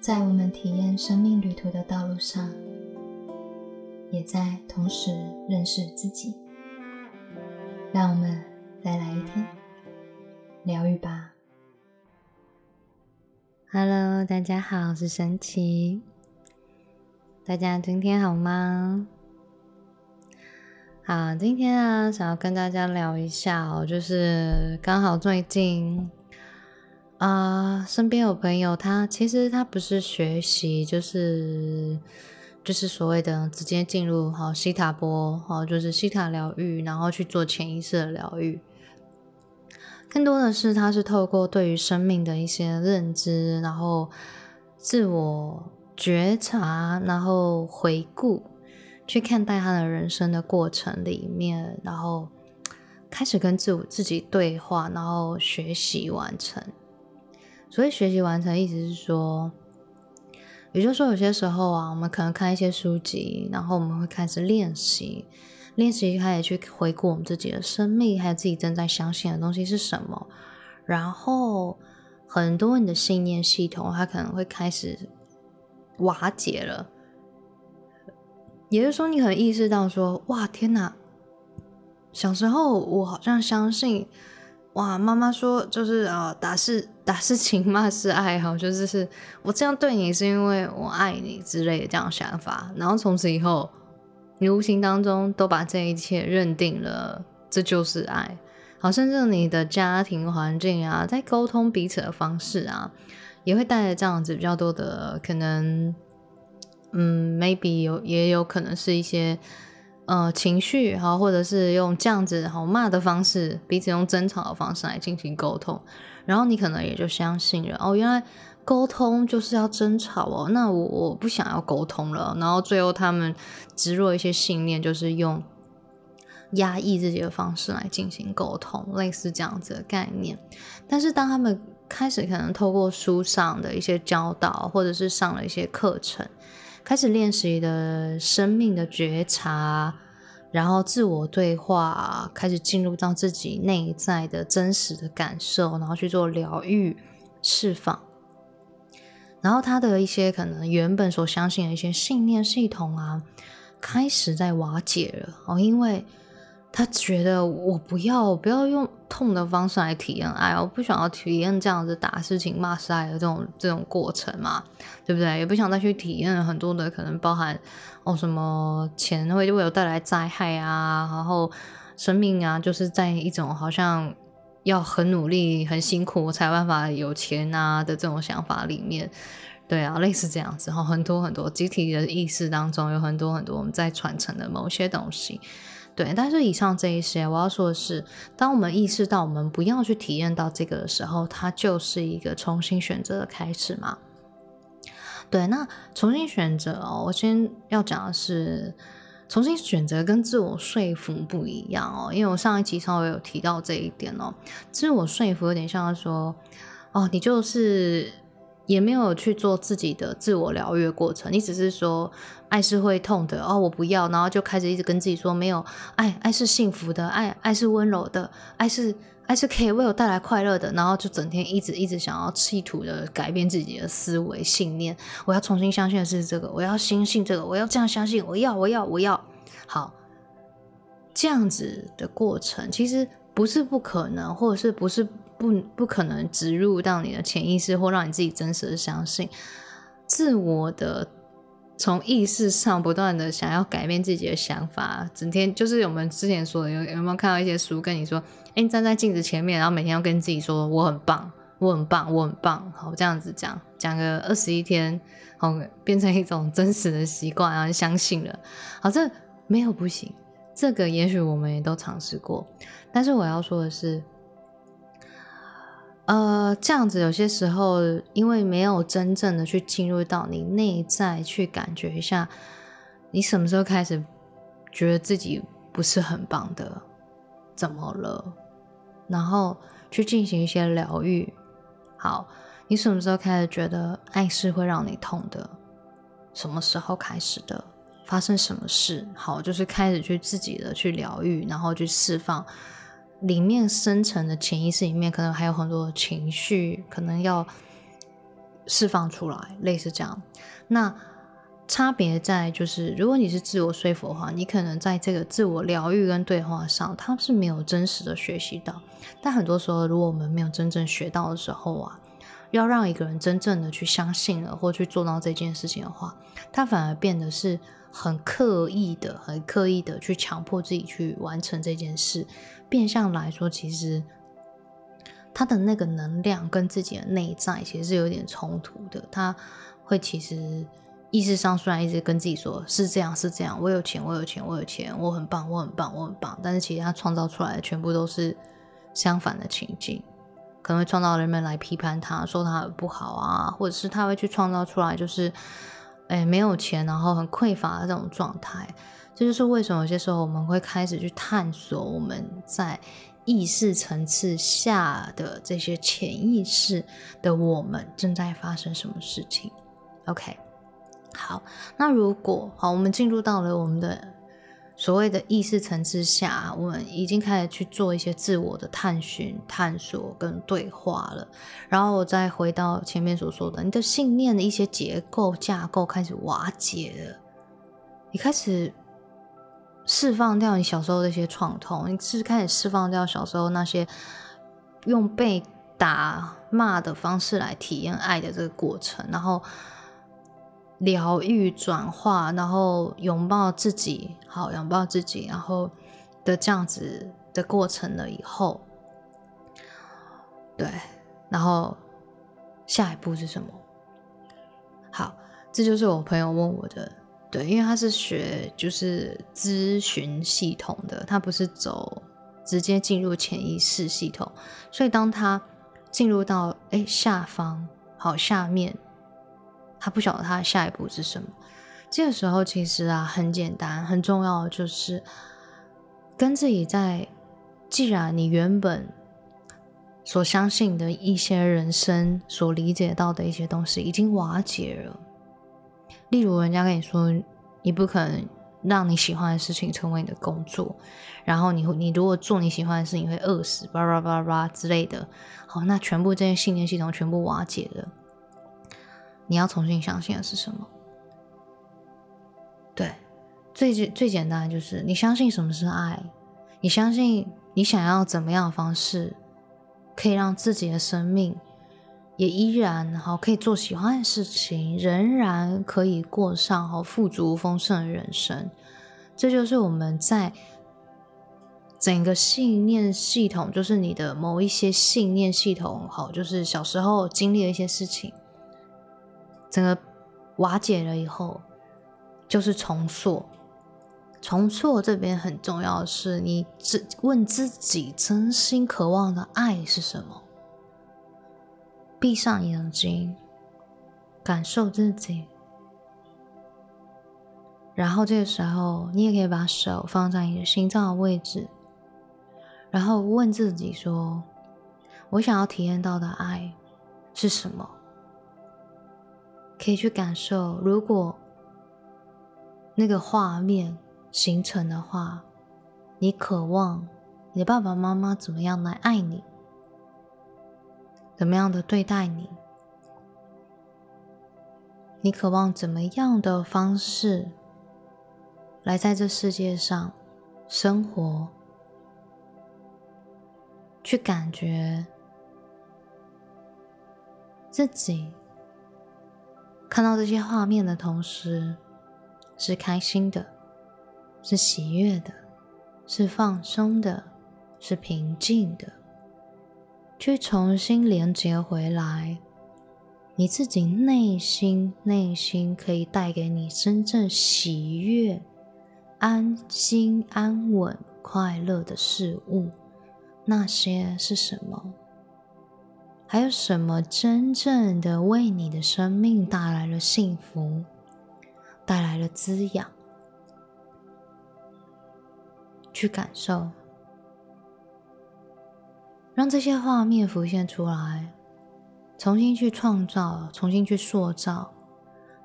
在我们体验生命旅途的道路上，也在同时认识自己。让我们再来一天疗愈吧。Hello，大家好，我是神奇。大家今天好吗？好，今天啊，想要跟大家聊一下哦，就是刚好最近。啊，身边有朋友，他其实他不是学习，就是就是所谓的直接进入好西塔波，好就是西塔疗愈，然后去做潜意识的疗愈。更多的是他是透过对于生命的一些认知，然后自我觉察，然后回顾，去看待他的人生的过程里面，然后开始跟自我自己对话，然后学习完成。所以学习完成，意思是说，也就是说，有些时候啊，我们可能看一些书籍，然后我们会开始练习，练习开始去回顾我们自己的生命，还有自己正在相信的东西是什么。然后很多你的信念系统，它可能会开始瓦解了。也就是说，你可能意识到说，哇，天哪！小时候我好像相信。哇，妈妈说就是啊，打是打是情，骂是爱，哈，就是是我这样对你是因为我爱你之类的这样想法。然后从此以后，你无形当中都把这一切认定了，这就是爱。好，甚至你的家庭环境啊，在沟通彼此的方式啊，也会带来这样子比较多的可能，嗯，maybe 有也有可能是一些。呃，情绪哈，或者是用这样子好骂的方式，彼此用争吵的方式来进行沟通，然后你可能也就相信了哦，原来沟通就是要争吵哦，那我我不想要沟通了，然后最后他们植入一些信念，就是用压抑自己的方式来进行沟通，类似这样子的概念。但是当他们开始可能透过书上的一些教导，或者是上了一些课程。开始练习的生命的觉察，然后自我对话，开始进入到自己内在的真实的感受，然后去做疗愈、释放，然后他的一些可能原本所相信的一些信念系统啊，开始在瓦解了哦，因为。他觉得我不要不要用痛的方式来体验爱，我不想要体验这样子打事情骂是爱的这种这种过程嘛，对不对？也不想再去体验很多的可能包含哦什么钱会会有带来灾害啊，然后生命啊，就是在一种好像要很努力很辛苦我才有办法有钱啊的这种想法里面，对啊，类似这样子哈，很多很多集体的意识当中有很多很多我们在传承的某些东西。对，但是以上这一些，我要说的是，当我们意识到我们不要去体验到这个的时候，它就是一个重新选择的开始嘛。对，那重新选择哦，我先要讲的是，重新选择跟自我说服不一样哦，因为我上一集稍微有提到这一点哦，自我说服有点像说，哦，你就是。也没有去做自己的自我疗愈过程，你只是说爱是会痛的哦，我不要，然后就开始一直跟自己说没有爱，爱是幸福的，爱爱是温柔的，爱是爱是可以为我带来快乐的，然后就整天一直一直想要企图的改变自己的思维信念，我要重新相信的是这个，我要相信这个，我要这样相信，我要我要我要好，这样子的过程其实不是不可能，或者是不是。不不可能植入到你的潜意识，或让你自己真实的相信，自我的从意识上不断的想要改变自己的想法，整天就是我们之前说的，有有没有看到一些书跟你说，哎，站在镜子前面，然后每天要跟自己说我很棒，我很棒，我很棒，好这样子讲讲个二十一天，好变成一种真实的习惯，然后相信了，好这没有不行，这个也许我们也都尝试过，但是我要说的是。呃，这样子有些时候，因为没有真正的去进入到你内在去感觉一下，你什么时候开始觉得自己不是很棒的，怎么了？然后去进行一些疗愈。好，你什么时候开始觉得爱是会让你痛的？什么时候开始的？发生什么事？好，就是开始去自己的去疗愈，然后去释放。里面深层的潜意识里面，可能还有很多情绪，可能要释放出来，类似这样。那差别在就是，如果你是自我说服的话，你可能在这个自我疗愈跟对话上，他是没有真实的学习到。但很多时候，如果我们没有真正学到的时候啊，要让一个人真正的去相信了或去做到这件事情的话，他反而变得是很刻意的、很刻意的去强迫自己去完成这件事。变相来说，其实他的那个能量跟自己的内在其实是有点冲突的。他会其实。意识上虽然一直跟自己说是这样是这样，我有钱我有钱我有钱，我很棒我很棒我很棒，但是其实他创造出来的全部都是相反的情境，可能会创造人们来批判他，说他不好啊，或者是他会去创造出来就是，哎没有钱然后很匮乏的这种状态。这就是为什么有些时候我们会开始去探索我们在意识层次下的这些潜意识的我们正在发生什么事情。OK。好，那如果好，我们进入到了我们的所谓的意识层次下，我们已经开始去做一些自我的探寻、探索跟对话了。然后我再回到前面所说的，你的信念的一些结构架构开始瓦解了，你开始释放掉你小时候的一些创痛，你是开始释放掉小时候那些用被打骂的方式来体验爱的这个过程，然后。疗愈、转化，然后拥抱自己，好拥抱自己，然后的这样子的过程了以后，对，然后下一步是什么？好，这就是我朋友问我的，对，因为他是学就是咨询系统的，他不是走直接进入潜意识系统，所以当他进入到哎下方，好下面。他不晓得他的下一步是什么。这个时候其实啊，很简单，很重要的就是跟自己在，既然你原本所相信的一些人生所理解到的一些东西已经瓦解了，例如人家跟你说，你不可能让你喜欢的事情成为你的工作，然后你你如果做你喜欢的事情会饿死，巴拉巴拉巴拉之类的。好，那全部这些信念系统全部瓦解了。你要重新相信的是什么？对，最最最简单的就是你相信什么是爱，你相信你想要怎么样的方式，可以让自己的生命也依然好，可以做喜欢的事情，仍然可以过上好富足丰盛的人生。这就是我们在整个信念系统，就是你的某一些信念系统，好，就是小时候经历的一些事情。整个瓦解了以后，就是重塑。重塑这边很重要的是，你自问自己真心渴望的爱是什么？闭上眼睛，感受自己。然后这个时候，你也可以把手放在你的心脏的位置，然后问自己说：“我想要体验到的爱是什么？”可以去感受，如果那个画面形成的话，你渴望你的爸爸妈妈怎么样来爱你，怎么样的对待你？你渴望怎么样的方式来在这世界上生活？去感觉自己。看到这些画面的同时，是开心的，是喜悦的，是放松的，是平静的。去重新连接回来，你自己内心内心可以带给你真正喜悦、安心、安稳、快乐的事物，那些是什么？还有什么真正的为你的生命带来了幸福，带来了滋养？去感受，让这些画面浮现出来，重新去创造，重新去塑造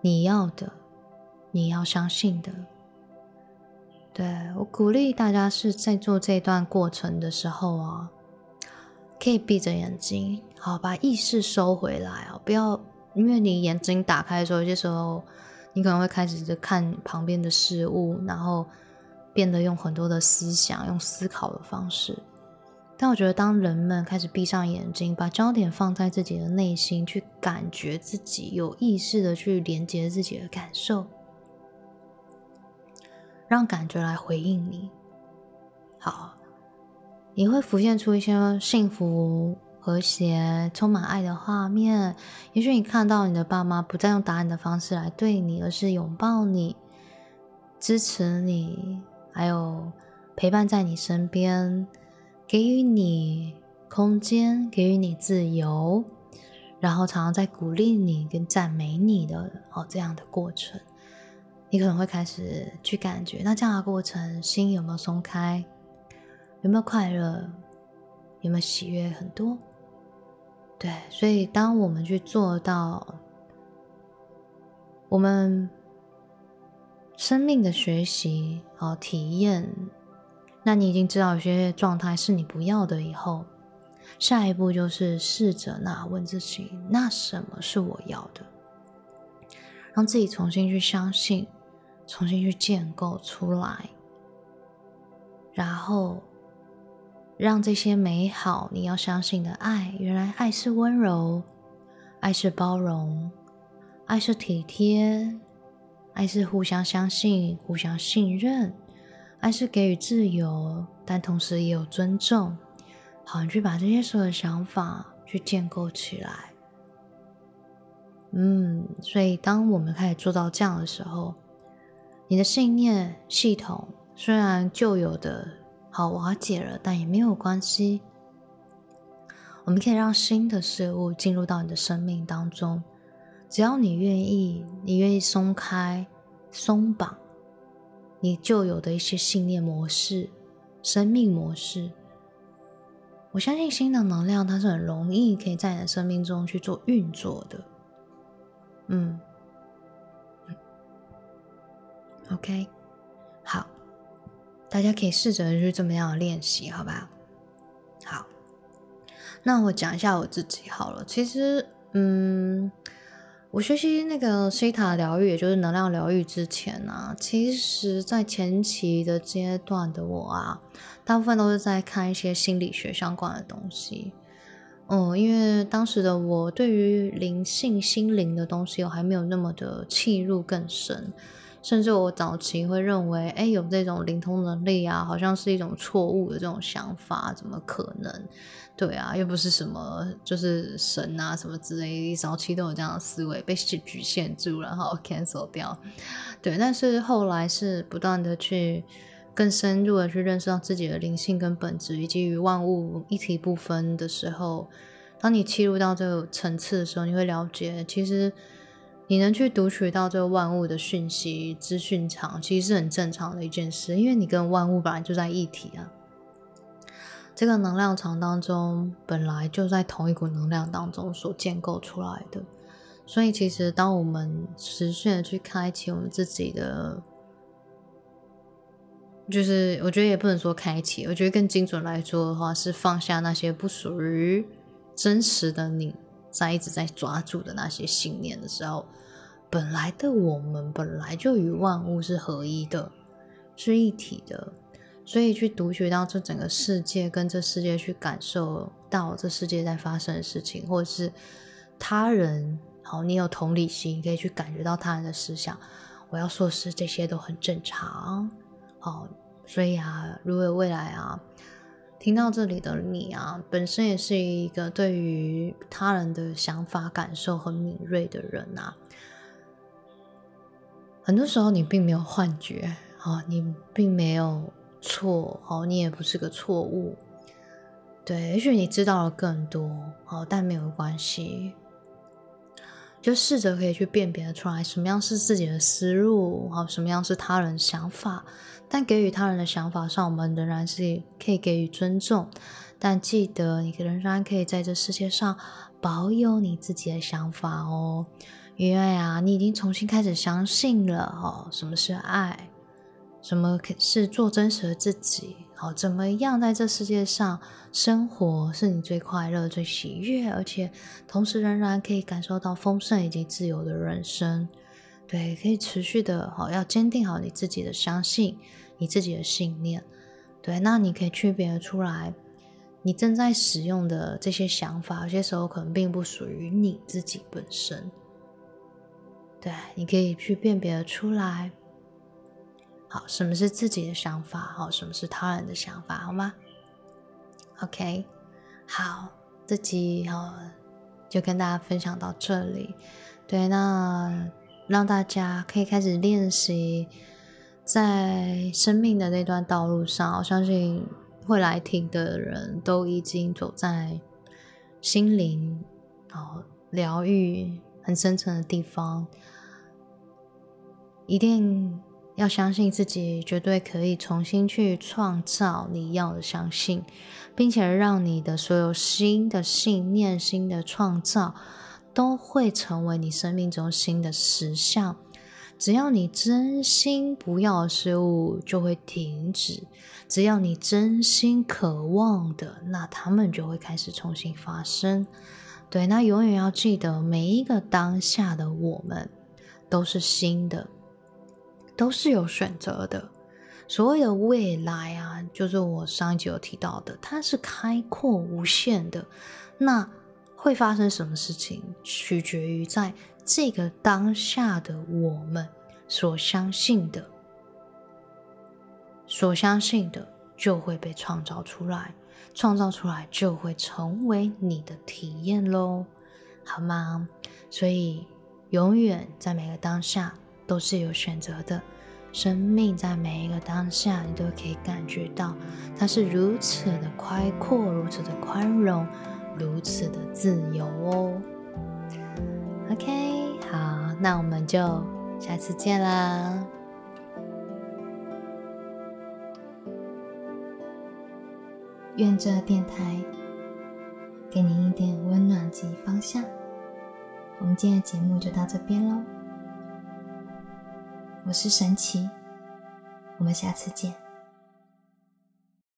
你要的，你要相信的。对我鼓励大家是在做这段过程的时候啊。可以闭着眼睛，好，把意识收回来啊！不要因为你眼睛打开的时候，有些时候你可能会开始看旁边的事物，然后变得用很多的思想、用思考的方式。但我觉得，当人们开始闭上眼睛，把焦点放在自己的内心，去感觉自己，有意识的去连接自己的感受，让感觉来回应你。好，你会浮现出一些幸福、和谐、充满爱的画面。也许你看到你的爸妈不再用打你的方式来对你，而是拥抱你、支持你，还有陪伴在你身边。给予你空间，给予你自由，然后常常在鼓励你跟赞美你的哦这样的过程，你可能会开始去感觉，那这样的过程，心有没有松开？有没有快乐？有没有喜悦？很多。对，所以当我们去做到，我们生命的学习和体验。那你已经知道有些状态是你不要的，以后下一步就是试着那问自己：那什么是我要的？让自己重新去相信，重新去建构出来，然后让这些美好你要相信的爱，原来爱是温柔，爱是包容，爱是体贴，爱是互相相信、互相信任。爱是给予自由，但同时也有尊重。好，你去把这些所有的想法去建构起来。嗯，所以当我们开始做到这样的时候，你的信念系统虽然旧有的好瓦解了，但也没有关系。我们可以让新的事物进入到你的生命当中，只要你愿意，你愿意松开、松绑。你就有的一些信念模式、生命模式，我相信新的能量它是很容易可以在你的生命中去做运作的。嗯，OK，大家可以试着去这么样的练习，好吧？好，那我讲一下我自己好了。其实，嗯。我学习那个西塔疗愈，也就是能量疗愈之前呢，其实在前期的阶段的我啊，大部分都是在看一些心理学相关的东西。嗯，因为当时的我对于灵性、心灵的东西，我还没有那么的契入更深。甚至我早期会认为，哎，有这种灵通能力啊，好像是一种错误的这种想法，怎么可能？对啊，又不是什么就是神啊什么之类，早期都有这样的思维，被局限住，然后 cancel 掉。对，但是后来是不断的去更深入的去认识到自己的灵性跟本质，以及与万物一体不分的时候，当你切入到这个层次的时候，你会了解，其实。你能去读取到这个万物的讯息资讯场，其实是很正常的一件事，因为你跟万物本来就在一体啊。这个能量场当中本来就在同一股能量当中所建构出来的，所以其实当我们持续的去开启我们自己的，就是我觉得也不能说开启，我觉得更精准来说的话，是放下那些不属于真实的你。在一直在抓住的那些信念的时候，本来的我们本来就与万物是合一的，是一体的，所以去读取到这整个世界，跟这世界去感受到这世界在发生的事情，或者是他人，好，你有同理心，可以去感觉到他人的思想。我要说是这些都很正常，好，所以啊，如果未来啊。听到这里的你啊，本身也是一个对于他人的想法、感受很敏锐的人啊。很多时候你并没有幻觉，哦，你并没有错，哦，你也不是个错误。对，也许你知道了更多，哦，但没有关系。就试着可以去辨别出来，什么样是自己的思路，好，什么样是他人想法。但给予他人的想法上，我们仍然是可以给予尊重。但记得，你仍然可以在这世界上保有你自己的想法哦。因为啊，你已经重新开始相信了哦，什么是爱，什么是做真实的自己好，怎么样在这世界上生活是你最快乐、最喜悦，而且同时仍然可以感受到丰盛以及自由的人生？对，可以持续的，好，要坚定好你自己的相信，你自己的信念。对，那你可以区别出来，你正在使用的这些想法，有些时候可能并不属于你自己本身。对，你可以去辨别出来。好，什么是自己的想法？好，什么是他人的想法？好吗？OK，好，这集好就跟大家分享到这里。对，那让大家可以开始练习，在生命的那段道路上，我相信会来听的人都已经走在心灵哦疗愈很深层的地方，一定。要相信自己，绝对可以重新去创造你要的相信，并且让你的所有新的信念、新的创造，都会成为你生命中新的实相。只要你真心不要失误，就会停止；只要你真心渴望的，那他们就会开始重新发生。对，那永远要记得，每一个当下的我们都是新的。都是有选择的。所谓的未来啊，就是我上一集有提到的，它是开阔无限的。那会发生什么事情，取决于在这个当下的我们所相信的，所相信的就会被创造出来，创造出来就会成为你的体验喽，好吗？所以永远在每个当下。都是有选择的，生命在每一个当下，你都可以感觉到它是如此的开阔，如此的宽容，如此的自由哦。OK，好，那我们就下次见啦。愿这电台给您一点温暖及方向。我们今天的节目就到这边喽。我是神奇，我们下次见。